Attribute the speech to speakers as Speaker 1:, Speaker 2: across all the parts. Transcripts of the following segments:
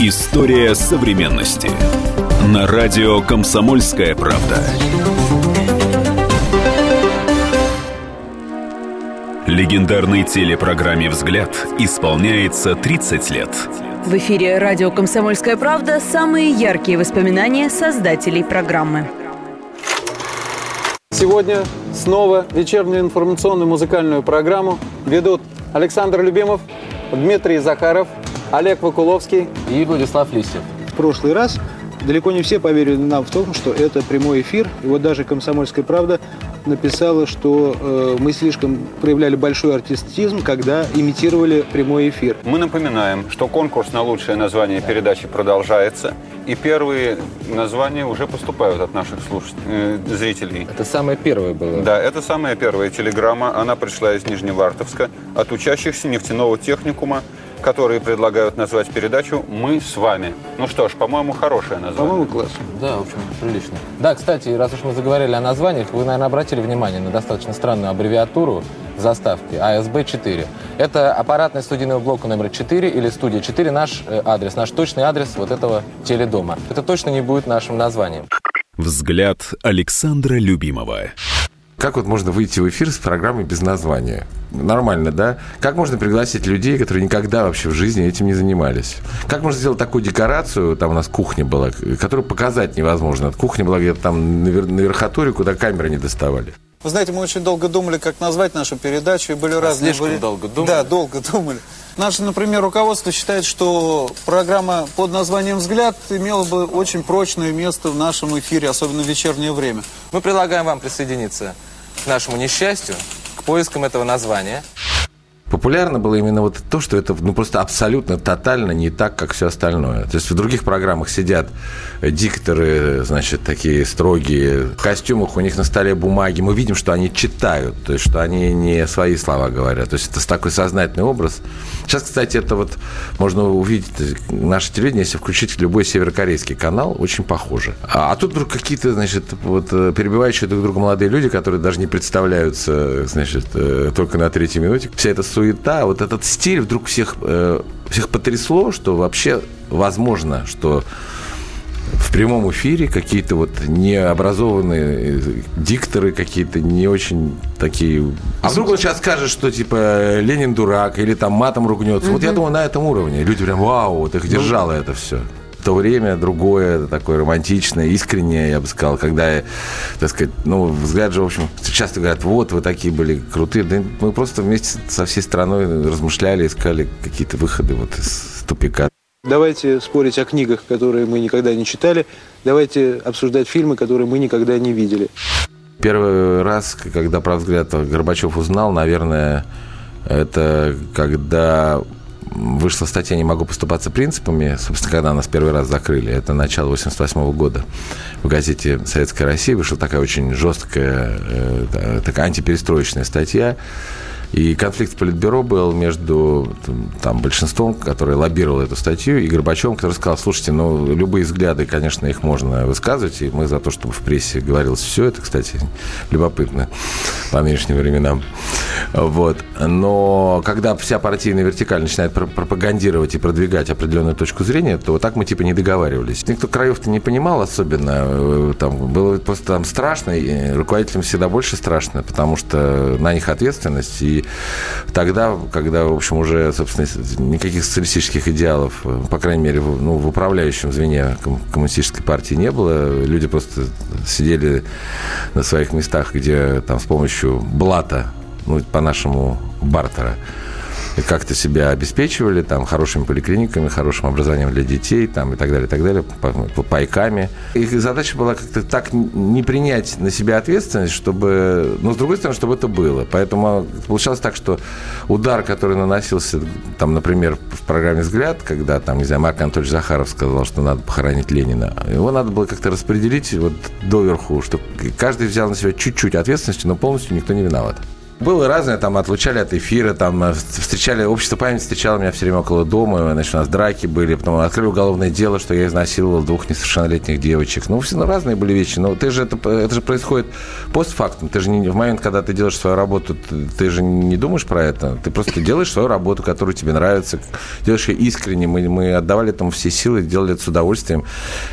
Speaker 1: История современности. На радио «Комсомольская правда». Легендарной телепрограмме «Взгляд» исполняется 30 лет.
Speaker 2: В эфире радио «Комсомольская правда» самые яркие воспоминания создателей программы.
Speaker 3: Сегодня снова вечернюю информационную музыкальную программу ведут Александр Любимов, Дмитрий Захаров, Олег Вакуловский
Speaker 4: и Владислав Лисев.
Speaker 5: В прошлый раз далеко не все поверили нам в том, что это прямой эфир. И вот даже «Комсомольская правда» написала, что э, мы слишком проявляли большой артистизм, когда имитировали прямой эфир.
Speaker 6: Мы напоминаем, что конкурс на лучшее название передачи продолжается. И первые названия уже поступают от наших слушателей, э, зрителей.
Speaker 4: Это самое первое было?
Speaker 6: Да, это самая первая телеграмма. Она пришла из Нижневартовска от учащихся нефтяного техникума которые предлагают назвать передачу «Мы с вами». Ну что ж, по-моему, хорошее название.
Speaker 5: По-моему, классно.
Speaker 4: Да, в общем, прилично. Да, кстати, раз уж мы заговорили о названиях, вы, наверное, обратили внимание на достаточно странную аббревиатуру в заставке АСБ-4. Это аппаратный студийный блок номер 4 или студия 4, наш э, адрес, наш точный адрес вот этого теледома. Это точно не будет нашим названием.
Speaker 1: Взгляд Александра Любимова.
Speaker 7: Как вот можно выйти в эфир с программой без названия? Нормально, да? Как можно пригласить людей, которые никогда вообще в жизни этим не занимались? Как можно сделать такую декорацию, там у нас кухня была, которую показать невозможно. Кухня была где-то там на, верхотуре, куда камеры не доставали.
Speaker 3: Вы знаете, мы очень долго думали, как назвать нашу передачу, и были а разные...
Speaker 4: Слишком были... долго думали?
Speaker 3: Да, долго думали. Наше, например, руководство считает, что программа под названием «Взгляд» имела бы очень прочное место в нашем эфире, особенно в вечернее время.
Speaker 4: Мы предлагаем вам присоединиться к нашему несчастью, к поискам этого названия.
Speaker 7: Популярно было именно вот то, что это ну, просто абсолютно тотально не так, как все остальное. То есть в других программах сидят дикторы, значит, такие строгие, в костюмах, у них на столе бумаги. Мы видим, что они читают, то есть что они не свои слова говорят. То есть это такой сознательный образ. Сейчас, кстати, это вот можно увидеть наше телевидение, если включить любой северокорейский канал, очень похоже. А, а тут вдруг какие-то, значит, вот э, перебивающие друг друга молодые люди, которые даже не представляются, значит, э, только на третьей минуте. Вся эта суета, вот этот стиль вдруг всех, э, всех потрясло, что вообще возможно, что в прямом эфире какие-то вот необразованные дикторы, какие-то не очень такие... А вдруг он сейчас скажет, что типа Ленин дурак или там матом ругнется. Вот я думаю, на этом уровне. Люди прям, вау, вот их ну, держало это все то время другое, такое романтичное, искреннее, я бы сказал, когда, так сказать, ну, взгляд же, в общем, часто говорят, вот, вы такие были крутые. Да мы просто вместе со всей страной размышляли, искали какие-то выходы вот из тупика.
Speaker 5: Давайте спорить о книгах, которые мы никогда не читали. Давайте обсуждать фильмы, которые мы никогда не видели.
Speaker 7: Первый раз, когда про взгляд Горбачев узнал, наверное, это когда вышла статья «Не могу поступаться принципами», собственно, когда нас первый раз закрыли, это начало 88 года, в газете «Советская Россия» вышла такая очень жесткая, э, такая антиперестроечная статья, и конфликт в Политбюро был между там, большинством, которое лоббировало эту статью, и Горбачевым, который сказал, слушайте, ну, любые взгляды, конечно, их можно высказывать, и мы за то, чтобы в прессе говорилось все это, кстати, любопытно по нынешним временам. Вот. Но когда вся партийная вертикаль начинает пропагандировать и продвигать определенную точку зрения, то вот так мы типа не договаривались. Никто краев-то не понимал особенно. Э, там было просто там страшно, и руководителям всегда больше страшно, потому что на них ответственность, и тогда, когда, в общем, уже, собственно, никаких социалистических идеалов, по крайней мере, ну, в управляющем звене коммунистической партии не было, люди просто сидели на своих местах, где там с помощью блата, ну, по-нашему, бартера, как-то себя обеспечивали там хорошими поликлиниками, хорошим образованием для детей там, и так далее, и так далее, пайками. Их задача была как-то так не принять на себя ответственность, чтобы, ну, с другой стороны, чтобы это было. Поэтому получалось так, что удар, который наносился, там, например, в программе «Взгляд», когда, там, не знаю, Марк Анатольевич Захаров сказал, что надо похоронить Ленина, его надо было как-то распределить вот доверху, чтобы каждый взял на себя чуть-чуть ответственности, но полностью никто не виноват. Было разное, там отлучали от эфира, там э, встречали, общество памяти встречало меня все время около дома, значит, у нас драки были, потом открыли уголовное дело, что я изнасиловал двух несовершеннолетних девочек. Ну, все ну, разные были вещи, но ты же это, это же происходит постфактум, ты же не в момент, когда ты делаешь свою работу, ты, ты же не думаешь про это, ты просто делаешь свою работу, которую тебе нравится, делаешь ее искренне, мы, мы отдавали этому все силы, делали это с удовольствием.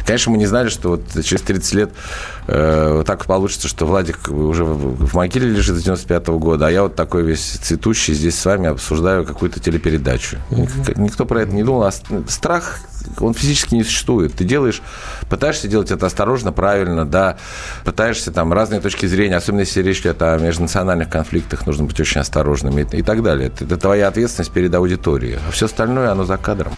Speaker 7: Конечно, мы не знали, что вот через 30 лет э, так получится, что Владик уже в, в могиле лежит с 95 -го года, а я вот такой весь цветущий здесь с вами обсуждаю какую-то телепередачу. Никто про это не думал. А страх, он физически не существует. Ты делаешь, пытаешься делать это осторожно, правильно, да, пытаешься там разные точки зрения, особенно если речь идет о межнациональных конфликтах, нужно быть очень осторожным и, и так далее. Это, это твоя ответственность перед аудиторией. А все остальное, оно за кадром.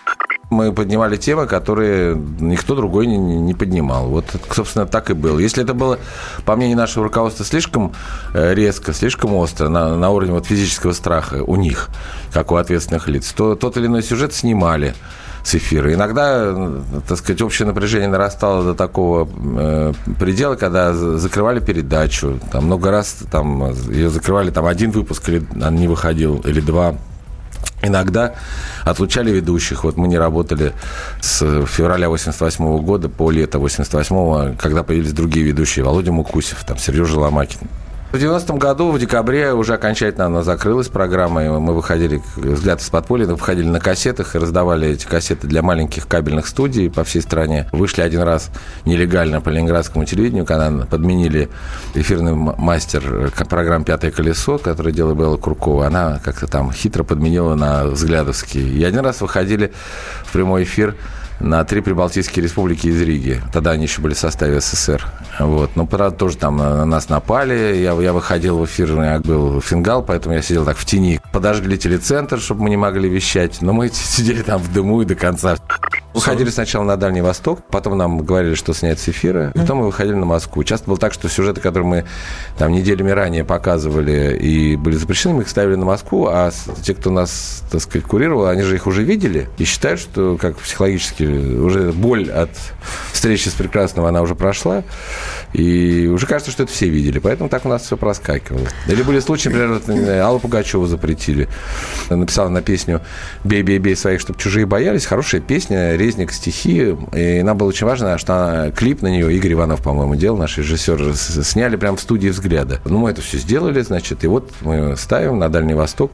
Speaker 7: Мы поднимали темы, которые никто другой не, не поднимал. Вот, собственно, так и было. Если это было, по мнению нашего руководства, слишком э, резко, слишком остро, на, на уровне вот физического страха у них, как у ответственных лиц, то тот или иной сюжет снимали с эфира. Иногда, так сказать, общее напряжение нарастало до такого э, предела, когда закрывали передачу. Там много раз там, ее закрывали, там один выпуск или не выходил, или два. Иногда отлучали ведущих. Вот мы не работали с февраля 88 года по лето 88 когда появились другие ведущие. Володя Мукусев, там, Сережа Ломакин. В 90-м году, в декабре, уже окончательно она закрылась, программа, и мы выходили, взгляд из подполья, выходили на кассетах и раздавали эти кассеты для маленьких кабельных студий по всей стране. Вышли один раз нелегально по ленинградскому телевидению, когда подменили эфирный мастер программ «Пятое колесо», который делала Белла Куркова. Она как-то там хитро подменила на взглядовский. И один раз выходили в прямой эфир на три прибалтийские республики из Риги. Тогда они еще были в составе СССР. Вот. Но, правда, тоже там на нас напали. Я, я выходил в эфир, у меня был фингал, поэтому я сидел так в тени. Подожгли телецентр, чтобы мы не могли вещать. Но мы сидели там в дыму и до конца. Выходили сначала на Дальний Восток, потом нам говорили, что снять с эфира, потом мы выходили на Москву. Часто было так, что сюжеты, которые мы там неделями ранее показывали и были запрещены, мы их ставили на Москву, а те, кто нас, так сказать, курировал, они же их уже видели и считают, что как психологически уже боль от встречи с прекрасным, она уже прошла, и уже кажется, что это все видели, поэтому так у нас все проскакивало. Или были случаи, например, Аллу Пугачеву запретили. Написала на песню «Бей, бей, бей своих, чтобы чужие боялись». Хорошая песня, Резник стихи. И нам было очень важно, что она, клип на нее Игорь Иванов, по-моему, делал, наш режиссер, сняли прямо в студии «Взгляда». Ну, мы это все сделали, значит, и вот мы ставим на Дальний Восток.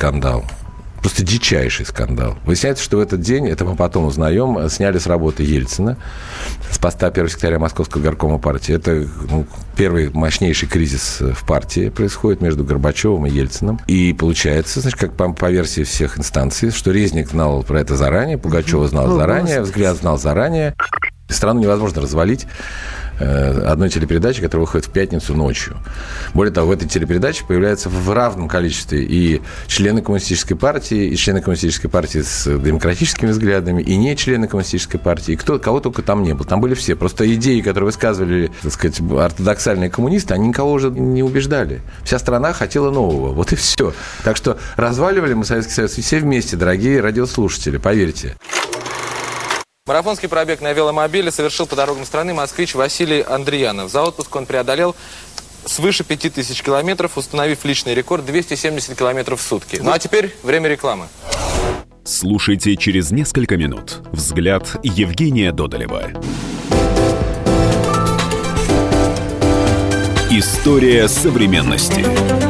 Speaker 7: Скандал. Просто дичайший скандал. Выясняется, что в этот день, это мы потом узнаем, сняли с работы Ельцина с поста первого секретаря Московского горкома партии. Это ну, первый мощнейший кризис в партии происходит между Горбачевым и Ельциным. И получается, значит, как по, по версии всех инстанций, что Резник знал про это заранее, Пугачева знал ну, заранее, Взгляд знал заранее. Страну невозможно развалить Э, одной телепередачи, которая выходит в пятницу ночью. Более того, в этой телепередаче появляются в равном количестве и члены коммунистической партии, и члены коммунистической партии с демократическими взглядами, и не члены коммунистической партии, и кто, кого только там не было. Там были все. Просто идеи, которые высказывали, так сказать, ортодоксальные коммунисты, они никого уже не убеждали. Вся страна хотела нового. Вот и все. Так что разваливали мы Советский Союз все вместе, дорогие радиослушатели, поверьте.
Speaker 4: Марафонский пробег на веломобиле совершил по дорогам страны москвич Василий Андреянов. За отпуск он преодолел свыше 5000 километров, установив личный рекорд 270 километров в сутки. Ну а теперь время рекламы.
Speaker 1: Слушайте через несколько минут. Взгляд Евгения Додолева. История современности.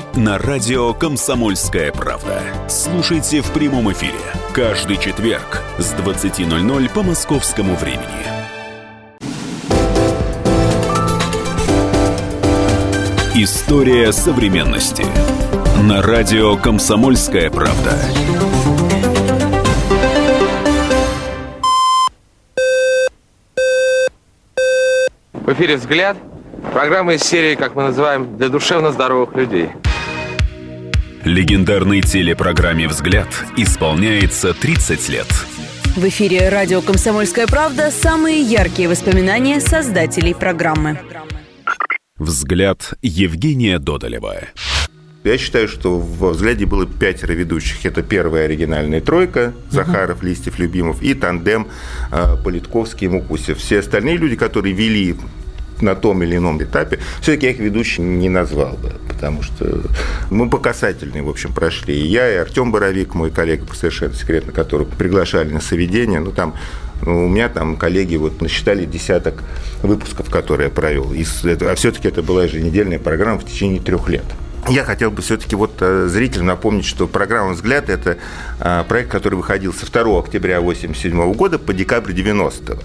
Speaker 1: на радио «Комсомольская правда». Слушайте в прямом эфире каждый четверг с 20.00 по московскому времени. История современности. На радио «Комсомольская правда».
Speaker 4: В эфире «Взгляд». Программа из серии, как мы называем, для душевно здоровых людей.
Speaker 1: Легендарной телепрограмме «Взгляд» исполняется 30 лет.
Speaker 2: В эфире радио «Комсомольская правда» самые яркие воспоминания создателей программы.
Speaker 1: «Взгляд» Евгения Додолева.
Speaker 8: Я считаю, что во «Взгляде» было пятеро ведущих. Это первая оригинальная тройка Захаров, Листьев, Любимов и тандем э, Политковский и Мукусев. Все остальные люди, которые вели на том или ином этапе, все-таки я их ведущим не назвал бы, потому что мы по касательной, в общем, прошли. И я, и Артем Боровик, мой коллега по совершенно секретно, которого приглашали на соведение, ну, там ну, у меня там коллеги вот насчитали десяток выпусков, которые я провел. И, а все-таки это была еженедельная программа в течение трех лет. Я хотел бы все-таки вот э, зрителям напомнить, что программа «Взгляд» – это э, проект, который выходил со 2 октября 1987 года по декабрь 90 -го.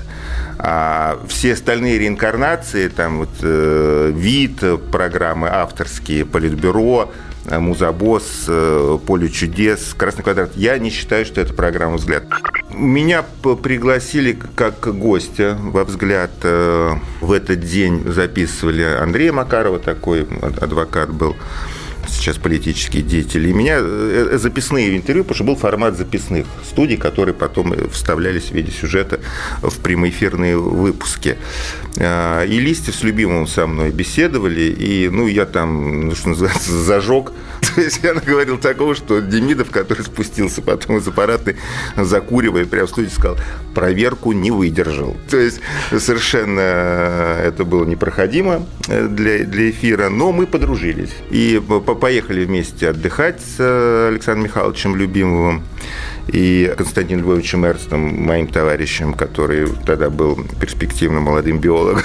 Speaker 8: А все остальные реинкарнации, там вот э, вид программы авторские, политбюро, Музабос, Поле чудес, Красный квадрат. Я не считаю, что это программа «Взгляд». Меня пригласили как гостя во «Взгляд». В этот день записывали Андрея Макарова, такой адвокат был сейчас политические деятели. И меня э, э, записные интервью, потому что был формат записных студий, которые потом вставлялись в виде сюжета в прямоэфирные выпуски. А, и Листьев с любимым со мной беседовали, и, ну, я там, ну, что называется, зажег. То есть я наговорил такого, что Демидов, который спустился потом из аппаратной, закуривая, прямо в студии сказал, проверку не выдержал. То есть совершенно это было непроходимо для, для эфира, но мы подружились. И поехали вместе отдыхать с э, Александром Михайловичем Любимовым и Константином Львовичем Эрстом, моим товарищем, который тогда был перспективным молодым биологом.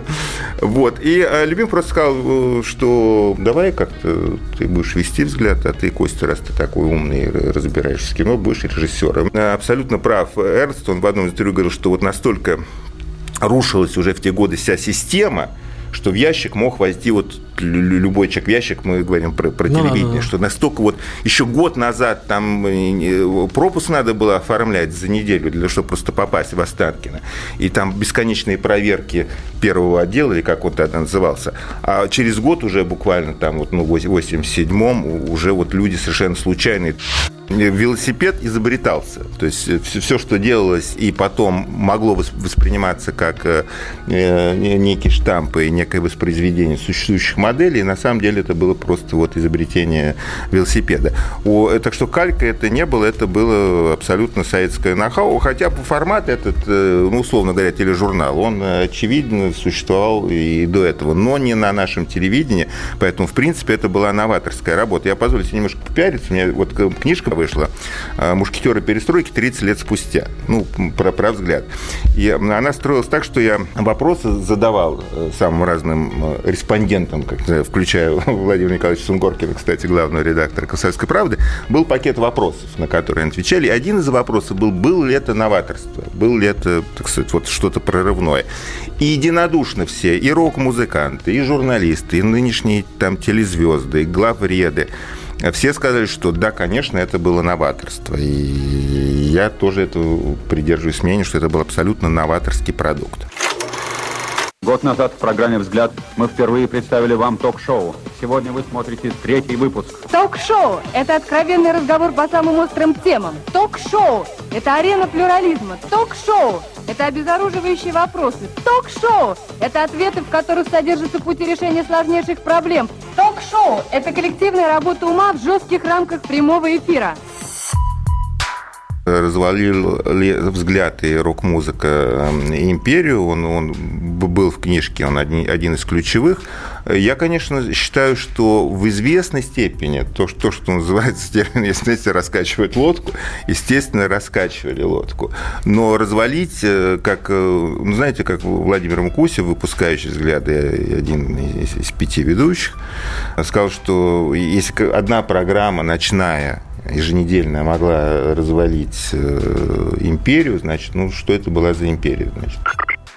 Speaker 8: Вот. И э, Любимов просто сказал, э, что давай как-то ты будешь вести взгляд, а ты, Костя, раз ты такой умный, разбираешься в кино, будешь режиссером. Абсолютно прав Эрнст, он в одном из интервью говорил, что вот настолько рушилась уже в те годы вся система, что в ящик мог войти вот любой человек в ящик, мы говорим про, про ну, телевидение, да, да. что настолько вот еще год назад там э, пропуск надо было оформлять за неделю, для чтобы просто попасть в Останкино. И там бесконечные проверки первого отдела, или как он тогда назывался. А через год уже буквально там вот, ну, в 87-м уже вот люди совершенно случайные велосипед изобретался. То есть все, э, что делалось и потом могло восприниматься как э, некие штампы и некое воспроизведение существующих моделей, на самом деле это было просто вот изобретение велосипеда. О, так что калька это не было, это было абсолютно советское нахау, хотя по формату этот, э, ну, условно говоря, тележурнал, он, очевидно, существовал и до этого, но не на нашем телевидении, поэтому, в принципе, это была новаторская работа. Я позволю себе немножко попиариться, у меня вот книжка вышла «Мушкетеры перестройки 30 лет спустя». Ну, про, про взгляд. И она строилась так, что я вопросы задавал э, самым разным э, респондентам, как, включая Владимира Николаевича Сунгоркина, кстати, главного редактора «Комсомольской правды», был пакет вопросов, на которые отвечали. И один из вопросов был, был ли это новаторство, был ли это, так сказать, вот что-то прорывное. И единодушно все, и рок-музыканты, и журналисты, и нынешние там телезвезды, и главреды, все сказали, что да, конечно, это было новаторство. И я тоже это придерживаюсь мнения, что это был абсолютно новаторский продукт.
Speaker 9: Год назад в программе «Взгляд» мы впервые представили вам ток-шоу. Сегодня вы смотрите третий выпуск.
Speaker 10: Ток-шоу – это откровенный разговор по самым острым темам. Ток-шоу – это арена плюрализма. Ток-шоу – это обезоруживающие вопросы. Ток-шоу – это ответы, в которых содержатся пути решения сложнейших проблем. Ток-шоу – это коллективная работа ума в жестких рамках прямого эфира
Speaker 8: развалил взгляд и рок-музыка эм, империю. Он, он был в книжке, он один, один из ключевых. Я, конечно, считаю, что в известной степени то, что, что называется термин, если раскачивать лодку, естественно, раскачивали лодку. Но развалить, э, как, э, ну, знаете, как Владимир Мкусев, выпускающий взгляды, один из, из пяти ведущих, сказал, что если одна программа ночная еженедельная могла развалить э, империю, значит, ну что это была за империя, значит?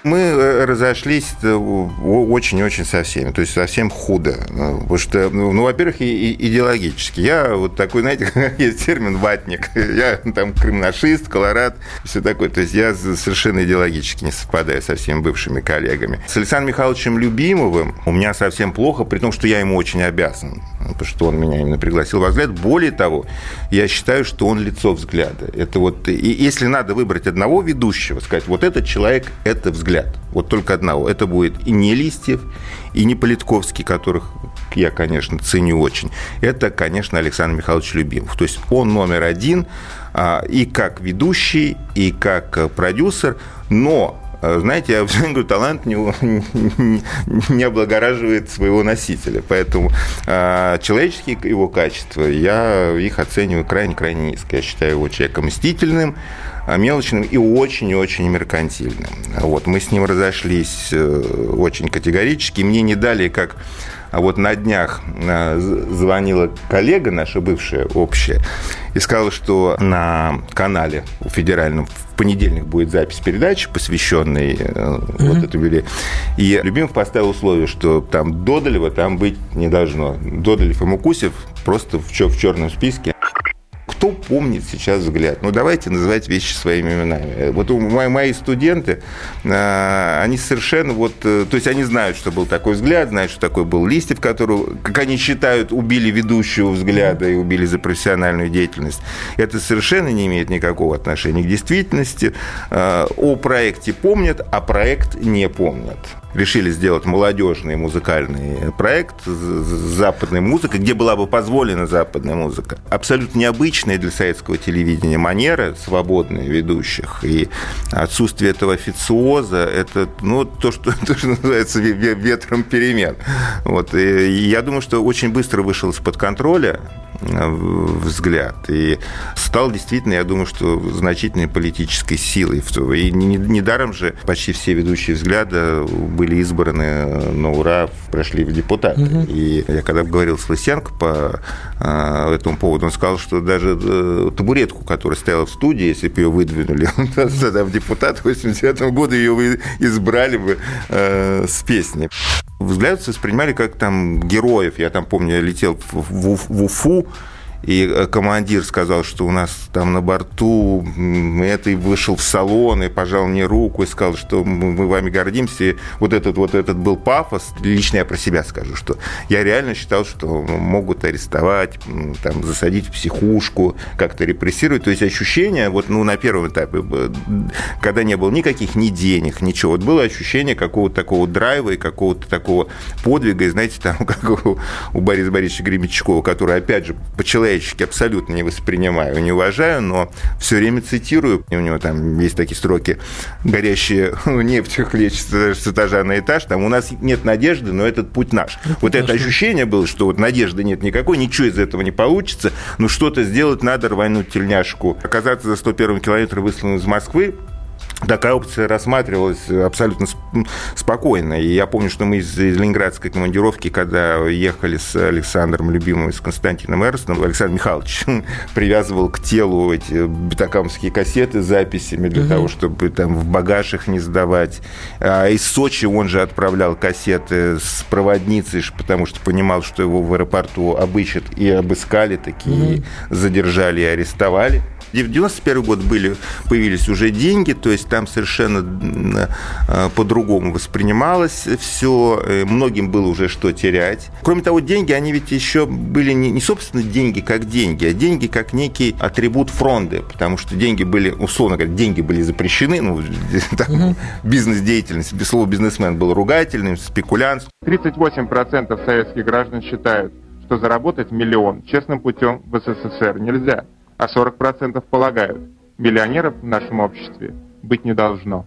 Speaker 8: Мы э, разошлись э, очень-очень со всеми, то есть совсем худо. Ну, потому что, ну, ну во-первых, и, и идеологически. Я вот такой, знаете, есть термин «ватник». Я там кримнашист, колорад, все такое. То есть я совершенно идеологически не совпадаю со всеми бывшими коллегами. С Александром Михайловичем Любимовым у меня совсем плохо, при том, что я ему очень обязан, потому что он меня именно пригласил во взгляд. Более того, я считаю, что он лицо взгляда. Это вот, и если надо выбрать одного ведущего, сказать, вот этот человек – это взгляд. Вот только одного. Это будет и не Листьев, и не Политковский, которых я, конечно, ценю очень. Это, конечно, Александр Михайлович Любимов. То есть он номер один а, и как ведущий, и как э, продюсер, но э, знаете, я говорю, талант не, не облагораживает своего носителя. Поэтому э, человеческие его качества, я их оцениваю крайне-крайне низко. Я считаю его человеком мстительным, а, мелочным и очень-очень меркантильным. Вот, мы с ним разошлись э, очень категорически. Мне не дали, как а вот на днях э, звонила коллега наша бывшая общая и сказала, что на канале федеральном в понедельник будет запись передачи, посвященной mm-hmm. вот этому юбилею. И Любимов поставил условие, что там Додолева там быть не должно. Додолев и Мукусев просто в, в черном списке кто помнит сейчас взгляд? Ну, давайте называть вещи своими именами. Вот мои, мои студенты, а, они совершенно вот... Э, то есть они знают, что был такой взгляд, знают, что такой был Листьев, которого, как они считают, убили ведущего взгляда и убили за профессиональную деятельность. Это совершенно не имеет никакого отношения к действительности. О проекте помнят, а проект не помнят решили сделать молодежный музыкальный проект с западной музыкой, где была бы позволена западная музыка. Абсолютно необычная для советского телевидения манера свободные ведущих. И отсутствие этого официоза – это ну, то, что, то, называется ветром перемен. Вот. И я думаю, что очень быстро вышел из-под контроля взгляд. И стал действительно, я думаю, что значительной политической силой. И недаром же почти все ведущие взгляда были избраны на ура, прошли в депутаты. Угу. И я когда говорил с Лысенко по а, этому поводу, он сказал, что даже э, табуретку, которая стояла в студии, если бы ее выдвинули в депутат в 89 году, ее избрали бы э, с песней взгляд воспринимали как там героев. Я там помню, я летел в, в, в Уфу, и э, командир сказал, что у нас там на борту это и вышел в салон и пожал мне руку и сказал, что мы вами гордимся. И вот этот вот этот был пафос. Лично я про себя скажу, что я реально считал, что могут арестовать, там, засадить в психушку, как-то репрессировать. То есть ощущение, вот ну, на первом этапе, когда не было никаких ни денег, ничего, вот было ощущение какого-то такого драйва и какого-то такого подвига, и знаете, там, как у, у Бориса Борисовича Гремячкова, который, опять же, по-человечески человечески абсолютно не воспринимаю, не уважаю, но все время цитирую. У него там есть такие строки «Горящие нефтью хлещется с этажа на этаж». Там у нас нет надежды, но этот путь наш. Это вот это ощущение было, что вот надежды нет никакой, ничего из этого не получится, но что-то сделать надо, рвануть тельняшку. Оказаться за 101 километр высланным из Москвы, Такая опция рассматривалась абсолютно спокойно. И я помню, что мы из, ленинградской командировки, когда ехали с Александром Любимым и с Константином Эрстом, Александр Михайлович привязывал к телу эти бетакамские кассеты с записями для угу. того, чтобы там в багаж их не сдавать. А из Сочи он же отправлял кассеты с проводницей, потому что понимал, что его в аэропорту обыщут и обыскали такие, угу. задержали и арестовали. В 91 год были, появились уже деньги, то есть там совершенно э, по-другому воспринималось все, э, многим было уже что терять. Кроме того, деньги, они ведь еще были не, не собственно деньги как деньги, а деньги как некий атрибут фронды, потому что деньги были, условно говоря, деньги были запрещены, ну, угу. бизнес-деятельность, без слова бизнесмен был ругательным, спекулянт.
Speaker 11: 38% советских граждан считают, что заработать миллион честным путем в СССР нельзя а 40% полагают, миллионеров в нашем обществе быть не должно.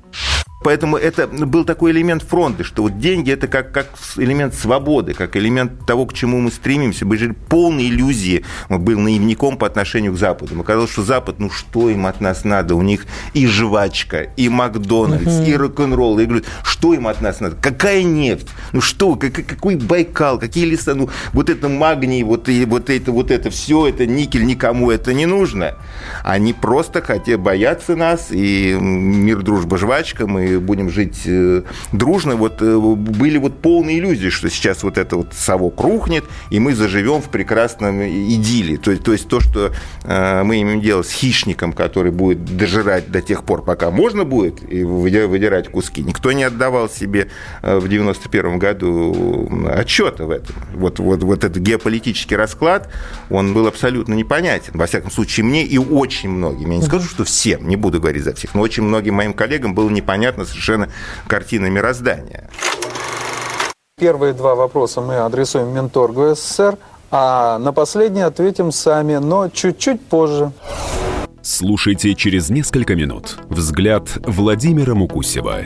Speaker 8: Поэтому это был такой элемент фронта, что вот деньги это как, как элемент свободы, как элемент того, к чему мы стремимся. Мы жили полной иллюзии. Мы был наивником по отношению к Западу. Мы казалось, что Запад, ну что им от нас надо? У них и жвачка, и Макдональдс, угу. и рок-н-ролл. И говорят, что им от нас надо? Какая нефть? Ну что, как, какой Байкал, какие леса? Ну вот это магний, вот, и, вот это, вот это все, это никель, никому это не нужно. Они просто хотят бояться нас, и мир, дружба, жвачка, мы будем жить э, дружно, вот э, были вот полные иллюзии, что сейчас вот это вот совок рухнет, и мы заживем в прекрасном идилле. То, то есть то, что э, мы имеем дело с хищником, который будет дожирать до тех пор, пока можно будет, и выдирать куски. Никто не отдавал себе в 91 году отчета в этом. Вот, вот, вот этот геополитический расклад, он был абсолютно непонятен. Во всяком случае, мне и очень многим. Я не скажу, что всем, не буду говорить за всех, но очень многим моим коллегам было непонятно совершенно картина мироздания.
Speaker 3: Первые два вопроса мы адресуем Менторгу СССР, а на последний ответим сами, но чуть-чуть позже.
Speaker 1: Слушайте через несколько минут. Взгляд Владимира Мукусева.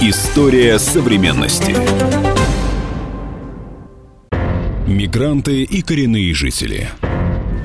Speaker 1: История современности. Мигранты и коренные жители.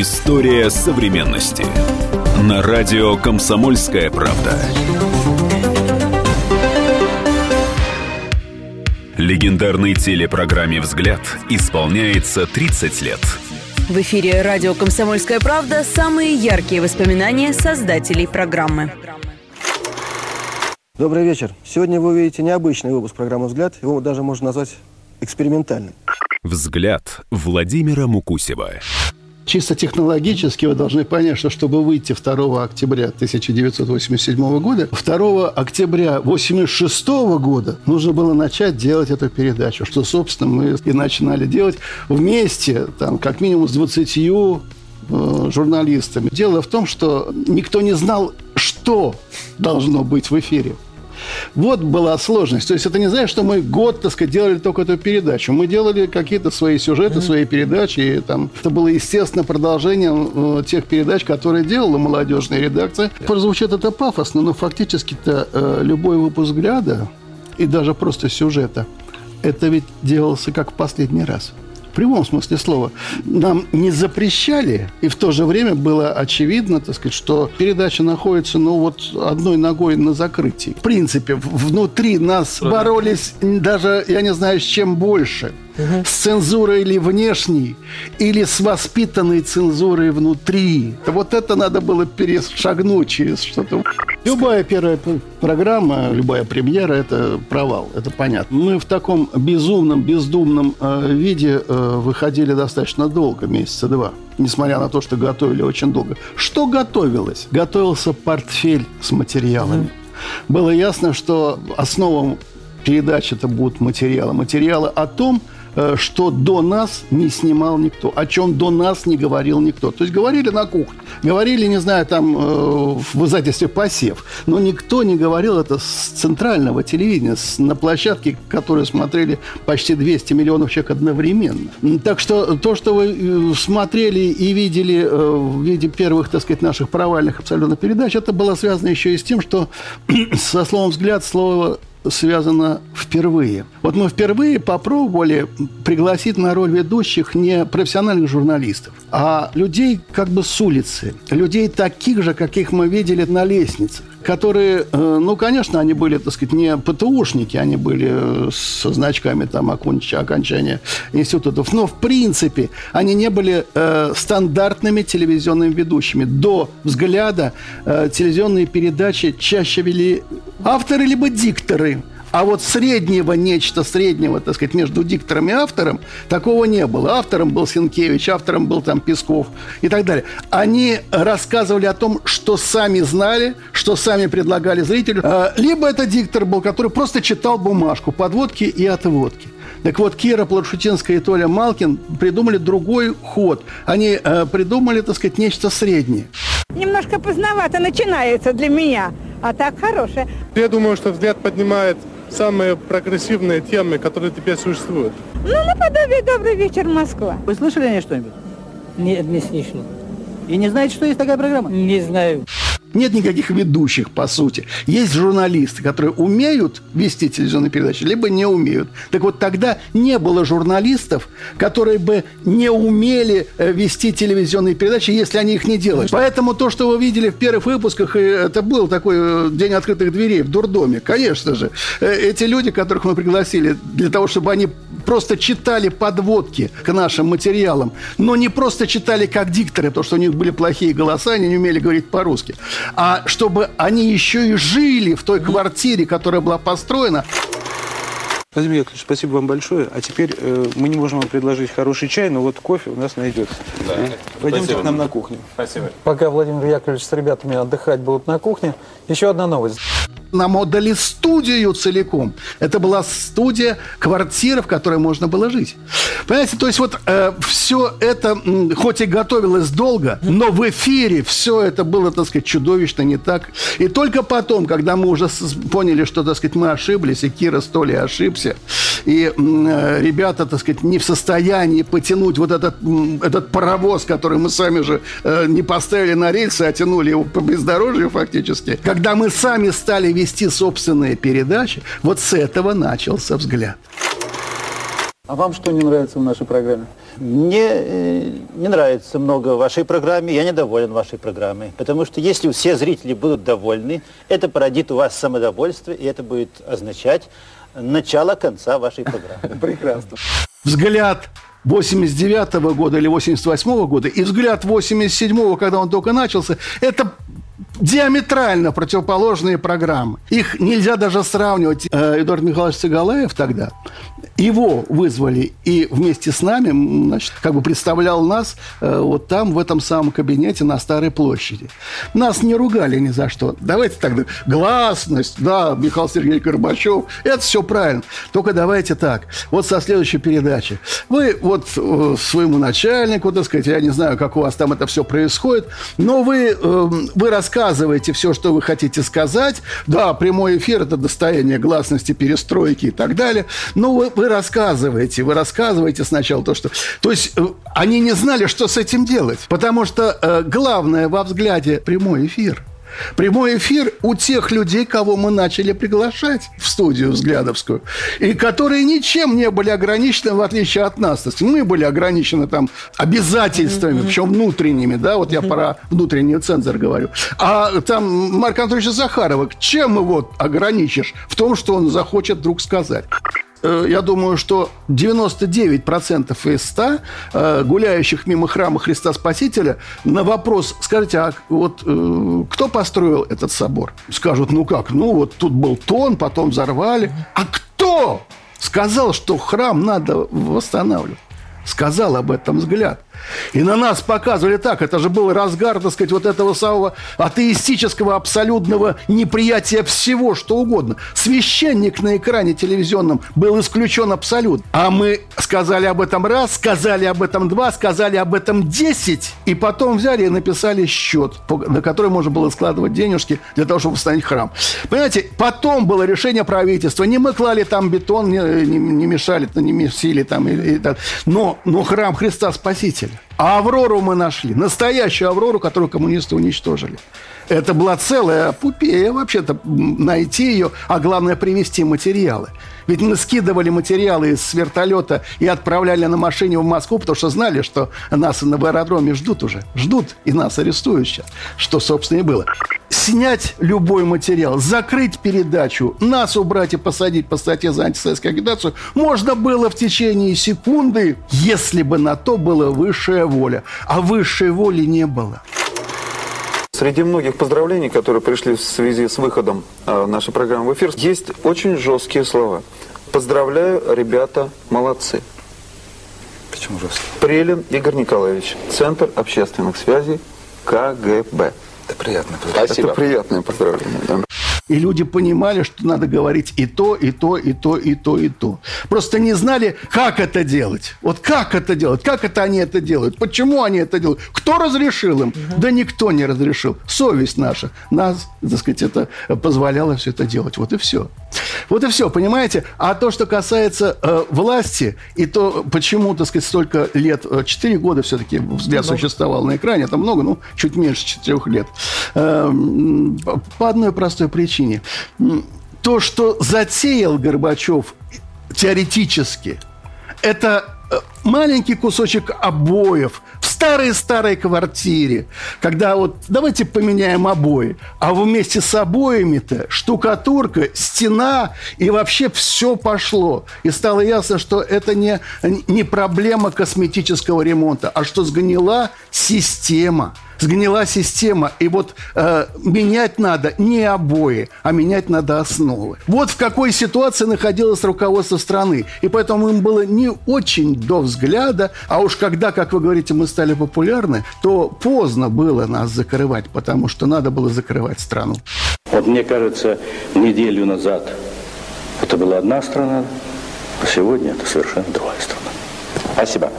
Speaker 1: История современности. На радио «Комсомольская правда». Легендарной телепрограмме «Взгляд» исполняется 30 лет –
Speaker 2: в эфире радио «Комсомольская правда» самые яркие воспоминания создателей программы.
Speaker 12: Добрый вечер. Сегодня вы увидите необычный выпуск программы «Взгляд». Его даже можно назвать экспериментальным.
Speaker 1: «Взгляд» Владимира Мукусева.
Speaker 13: Чисто технологически вы должны понять, что чтобы выйти 2 октября 1987 года, 2 октября 1986 года нужно было начать делать эту передачу, что, собственно, мы и начинали делать вместе, там, как минимум с 20 э, журналистами. Дело в том, что никто не знал, что должно быть в эфире. Вот была сложность. То есть это не значит, что мы год, так сказать, делали только эту передачу. Мы делали какие-то свои сюжеты, свои передачи. И там это было, естественно, продолжением э, тех передач, которые делала молодежная редакция. Прозвучит это пафосно, но фактически-то э, любой выпуск взгляда и даже просто сюжета, это ведь делался как в последний раз – прямом смысле слова, нам не запрещали, и в то же время было очевидно, так сказать, что передача находится, ну, вот одной ногой на закрытии. В принципе, внутри нас боролись даже, я не знаю, с чем больше – угу. с цензурой или внешней, или с воспитанной цензурой внутри. Вот это надо было перешагнуть через что-то. Любая первая программа, любая премьера – это провал, это понятно. Мы в таком безумном, бездумном э, виде э, выходили достаточно долго, месяца два несмотря на то, что готовили очень долго. Что готовилось? Готовился портфель с материалами. Было ясно, что основам передачи это будут материалы. Материалы о том, что до нас не снимал никто, о чем до нас не говорил никто. То есть говорили на кухне, говорили, не знаю, там э, в издательстве «Посев», но никто не говорил это с центрального телевидения, с, на площадке, которую смотрели почти 200 миллионов человек одновременно. Так что то, что вы э, смотрели и видели в виде первых, так сказать, наших провальных абсолютно передач, это было связано еще и с тем, что со словом «взгляд» слово связано впервые. Вот мы впервые попробовали пригласить на роль ведущих не профессиональных журналистов, а людей как бы с улицы, людей таких же, каких мы видели на лестницах которые, э, ну, конечно, они были, так сказать, не ПТУшники, они были э, со значками там окончания институтов, но, в принципе, они не были э, стандартными телевизионными ведущими. До взгляда э, телевизионные передачи чаще вели авторы либо дикторы – а вот среднего, нечто среднего, так сказать, между диктором и автором, такого не было. Автором был Сенкевич, автором был там Песков и так далее. Они рассказывали о том, что сами знали, что сами предлагали зрителю. А, либо это диктор был, который просто читал бумажку, подводки и отводки. Так вот, Кира Плашутинская и Толя Малкин придумали другой ход. Они э, придумали, так сказать, нечто среднее.
Speaker 14: Немножко поздновато начинается для меня, а так хорошее.
Speaker 15: Я думаю, что взгляд поднимает самые прогрессивные темы, которые теперь существуют.
Speaker 14: Ну, наподобие «Добрый вечер, Москва».
Speaker 12: Вы слышали о ней что-нибудь?
Speaker 16: Нет, не слышал.
Speaker 12: И не знаете, что есть такая программа?
Speaker 16: Не знаю.
Speaker 13: Нет никаких ведущих, по сути. Есть журналисты, которые умеют вести телевизионные передачи, либо не умеют. Так вот, тогда не было журналистов, которые бы не умели э, вести телевизионные передачи, если они их не делают. Поэтому то, что вы видели в первых выпусках, это был такой э, день открытых дверей в дурдоме, конечно же. Э, Эти люди, которых мы пригласили для того, чтобы они просто читали подводки к нашим материалам, но не просто читали как дикторы, потому что у них были плохие голоса, они не умели говорить по-русски, а чтобы они еще и жили в той квартире, которая была построена.
Speaker 5: Владимир Яковлевич, спасибо вам большое. А теперь э, мы не можем вам предложить хороший чай, но вот кофе у нас найдется.
Speaker 4: Да.
Speaker 5: Э? Пойдемте
Speaker 4: Спасибо.
Speaker 5: к нам на кухню.
Speaker 4: Спасибо.
Speaker 12: Пока Владимир Яковлевич с ребятами отдыхать будут на кухне, еще одна новость.
Speaker 13: Нам отдали студию целиком. Это была студия, квартира, в которой можно было жить. Понимаете, то есть вот все это, хоть и готовилось долго, но в эфире все это было, так сказать, чудовищно не так. И только потом, когда мы уже поняли, что, так сказать, мы ошиблись, и Кира Столи ошибся, и м, э, ребята, так сказать, не в состоянии потянуть вот этот, этот паровоз, который мы сами же э, не поставили на рельсы, а тянули его по бездорожью фактически. Когда мы сами стали вести собственные передачи, вот с этого начался взгляд.
Speaker 12: А вам что не нравится в нашей программе?
Speaker 17: Мне э, не нравится много в вашей программе, я недоволен вашей программой. Потому что если все зрители будут довольны, это породит у вас самодовольство, и это будет означать начало конца вашей программы.
Speaker 12: Прекрасно.
Speaker 13: Взгляд 89 года или 88 года и взгляд 87 когда он только начался, это диаметрально противоположные программы. Их нельзя даже сравнивать. Э, Эдуард Михайлович Цыгалаев тогда, его вызвали и вместе с нами, значит, как бы представлял нас э, вот там, в этом самом кабинете на Старой площади. Нас не ругали ни за что. Давайте тогда гласность, да, Михаил Сергеевич Горбачев, это все правильно. Только давайте так, вот со следующей передачи. Вы вот э, своему начальнику, так сказать, я не знаю, как у вас там это все происходит, но вы, вы рассказываете все, что вы хотите сказать. Да, прямой эфир – это достояние гласности, перестройки и так далее. Но вы, вы рассказываете, вы рассказываете сначала то, что... То есть э, они не знали, что с этим делать. Потому что э, главное во взгляде – прямой эфир. Прямой эфир у тех людей, кого мы начали приглашать в студию взглядовскую, и которые ничем не были ограничены, в отличие от нас. То есть мы были ограничены там обязательствами, причем внутренними, да, вот я про внутренний цензор говорю. А там Марк Анатольевич Захарова, чем его ограничишь? В том, что он захочет вдруг сказать. Э, Я думаю, что 99% из 100 э, гуляющих мимо храма Христа Спасителя на вопрос, скажите, а вот э, кто построил этот собор? Скажут, ну как, ну вот тут был тон, потом взорвали. А кто сказал, что храм надо восстанавливать? Сказал об этом взгляд. И на нас показывали так, это же был разгар, так сказать, вот этого самого атеистического абсолютного неприятия всего, что угодно. Священник на экране телевизионном был исключен абсолютно. А мы сказали об этом раз, сказали об этом два, сказали об этом десять, и потом взяли и написали счет, на который можно было складывать денежки для того, чтобы восстановить храм. Понимаете, потом было решение правительства. Не мы клали там бетон, не, не- не мешали, не месили там. И, и так. Но, но храм Христа Спасителя. А Аврору мы нашли. Настоящую Аврору, которую коммунисты уничтожили. Это была целая пупея вообще-то найти ее, а главное привести материалы. Ведь мы скидывали материалы с вертолета и отправляли на машине в Москву, потому что знали, что нас на аэродроме ждут уже. Ждут и нас арестуют сейчас. Что, собственно, и было. Снять любой материал, закрыть передачу, нас убрать и посадить по статье за антисоветскую агитацию можно было в течение секунды, если бы на то была высшая воля. А высшей воли не было.
Speaker 3: Среди многих поздравлений, которые пришли в связи с выходом э, нашей программы в эфир, есть очень жесткие слова. Поздравляю, ребята, молодцы.
Speaker 5: Почему жесткие?
Speaker 3: Прелин Игорь Николаевич, Центр общественных связей КГБ.
Speaker 5: Это приятно.
Speaker 3: Это приятное поздравление. да.
Speaker 13: И люди понимали, что надо говорить и то, и то, и то, и то, и то. Просто не знали, как это делать. Вот как это делать, как это они это делают, почему они это делают, кто разрешил им. Да никто не разрешил. Совесть наша нас, так сказать, это позволяла все это делать. Вот и все. Вот и все, понимаете? А то, что касается э, власти, и то, почему, так сказать, столько лет, э, 4 года все-таки взгляд
Speaker 16: Много.
Speaker 13: существовал на экране, это много, ну, чуть меньше 4 лет. Э, по одной простой причине. То, что затеял Горбачев теоретически, это э, маленький кусочек обоев старой-старой квартире, когда вот давайте поменяем обои, а вместе с обоями-то штукатурка, стена и вообще все пошло. И стало ясно, что это не, не проблема косметического ремонта, а что сгнила система. Сгнила система, и вот э, менять надо не обои, а менять надо основы. Вот в какой ситуации находилось руководство страны. И поэтому им было не очень до взгляда, а уж когда, как вы говорите, мы стали популярны, то поздно было нас закрывать, потому что надо было закрывать страну.
Speaker 16: Вот мне кажется, неделю назад это была одна страна, а сегодня это совершенно другая страна. Спасибо.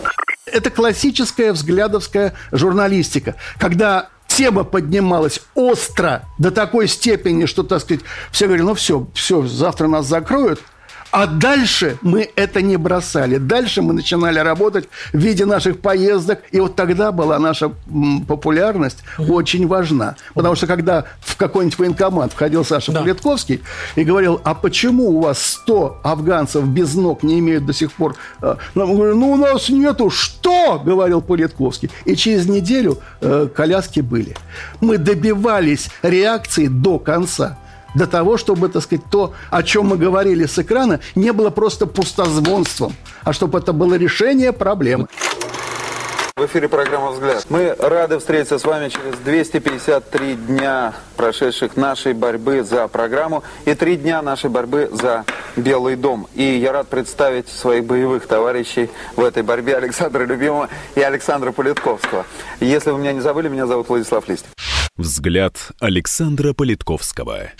Speaker 13: Это классическая взглядовская журналистика, когда тема поднималась остро до такой степени, что, так сказать, все говорили, ну все, все, завтра нас закроют, а дальше мы это не бросали. Дальше мы начинали работать в виде наших поездок. И вот тогда была наша популярность очень важна. Потому что когда в какой-нибудь военкомат входил Саша Политковский и говорил, а почему у вас 100 афганцев без ног не имеют до сих пор... э, Ну, ну, у нас нету. Что? Говорил Политковский. И через неделю э, коляски были. Мы добивались реакции до конца до того, чтобы, так сказать, то, о чем мы говорили с экрана, не было просто пустозвонством, а чтобы это было решение проблемы.
Speaker 3: В эфире программа «Взгляд». Мы рады встретиться с вами через 253 дня, прошедших нашей борьбы за программу, и три дня нашей борьбы за Белый дом. И я рад представить своих боевых товарищей в этой борьбе Александра Любимого и Александра Политковского. Если вы меня не забыли, меня зовут Владислав Листьев.
Speaker 1: Взгляд Александра Политковского.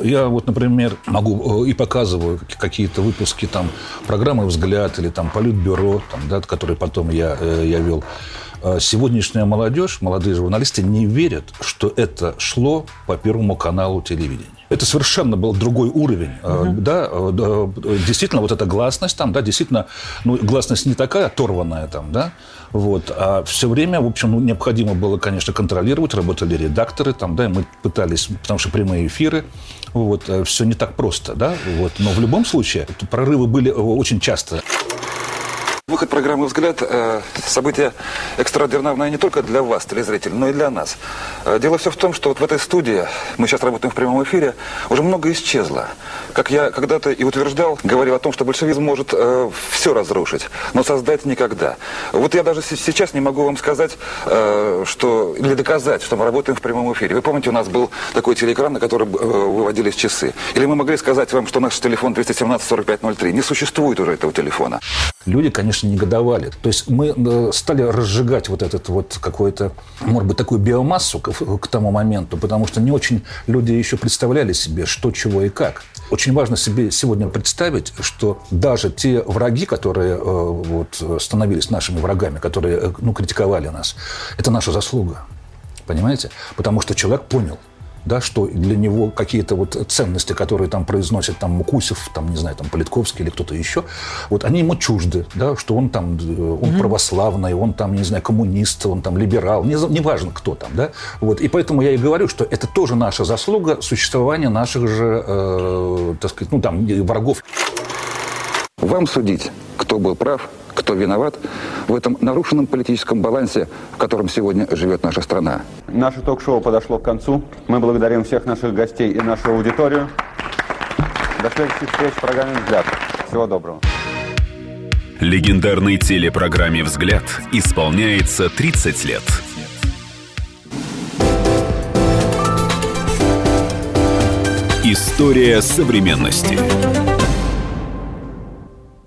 Speaker 18: Я вот, например, могу э, и показываю какие-то выпуски там программы «Взгляд» или там «Политбюро», там, да, которые потом я, э, я вел. Э, Сегодняшняя молодежь, молодые журналисты не верят, что это шло по Первому каналу телевидения. Это совершенно был другой уровень. Э, Да, э, э, действительно, вот эта гласность там, да, действительно, ну, гласность не такая оторванная там, да, вот, а все время, в общем, ну, необходимо было, конечно, контролировать, работали редакторы там, да, и мы пытались, потому что прямые эфиры, вот, все не так просто, да, вот, но в любом случае прорывы были очень часто.
Speaker 19: Выход программы «Взгляд» э, – событие экстраординарное не только для вас, телезрителей, но и для нас. Э, Дело все в том, что вот в этой студии, мы сейчас работаем в прямом эфире, уже многое исчезло. Как я когда-то и утверждал, говорил о том, что большевизм может э, все разрушить, но создать никогда. Вот я даже сейчас не могу вам сказать, э, что, или доказать, что мы работаем в прямом эфире. Вы помните, у нас был такой телеэкран, на который э, выводились часы. Или мы могли сказать вам, что наш телефон 217-4503. Не существует уже этого телефона.
Speaker 18: Люди, конечно, негодовали. То есть мы э, стали разжигать вот этот вот какой-то, может быть, такую биомассу к, к тому моменту, потому что не очень люди еще представляли себе, что, чего и как. Очень важно себе сегодня представить, что даже те враги, которые э, вот, становились нашими врагами, которые э, ну, критиковали нас, это наша заслуга. Понимаете? Потому что человек понял, да, что для него какие-то вот ценности, которые там произносит там Мукусев, там, не знаю, там Политковский или кто-то еще, вот они ему чужды, да, что он там, э, он православный, он там, не знаю, коммунист, он там либерал, не, за- неважно кто там, да, вот, и поэтому я и говорю, что это тоже наша заслуга существования наших же, э, так сказать, ну, там, врагов.
Speaker 19: Вам судить, кто был прав, кто виноват в этом нарушенном политическом балансе, в котором сегодня живет наша страна.
Speaker 6: Наше ток-шоу подошло к концу. Мы благодарим всех наших гостей и нашу аудиторию. До следующих встреч в программе «Взгляд». Всего доброго.
Speaker 1: Легендарной телепрограмме «Взгляд» исполняется 30 лет. История современности.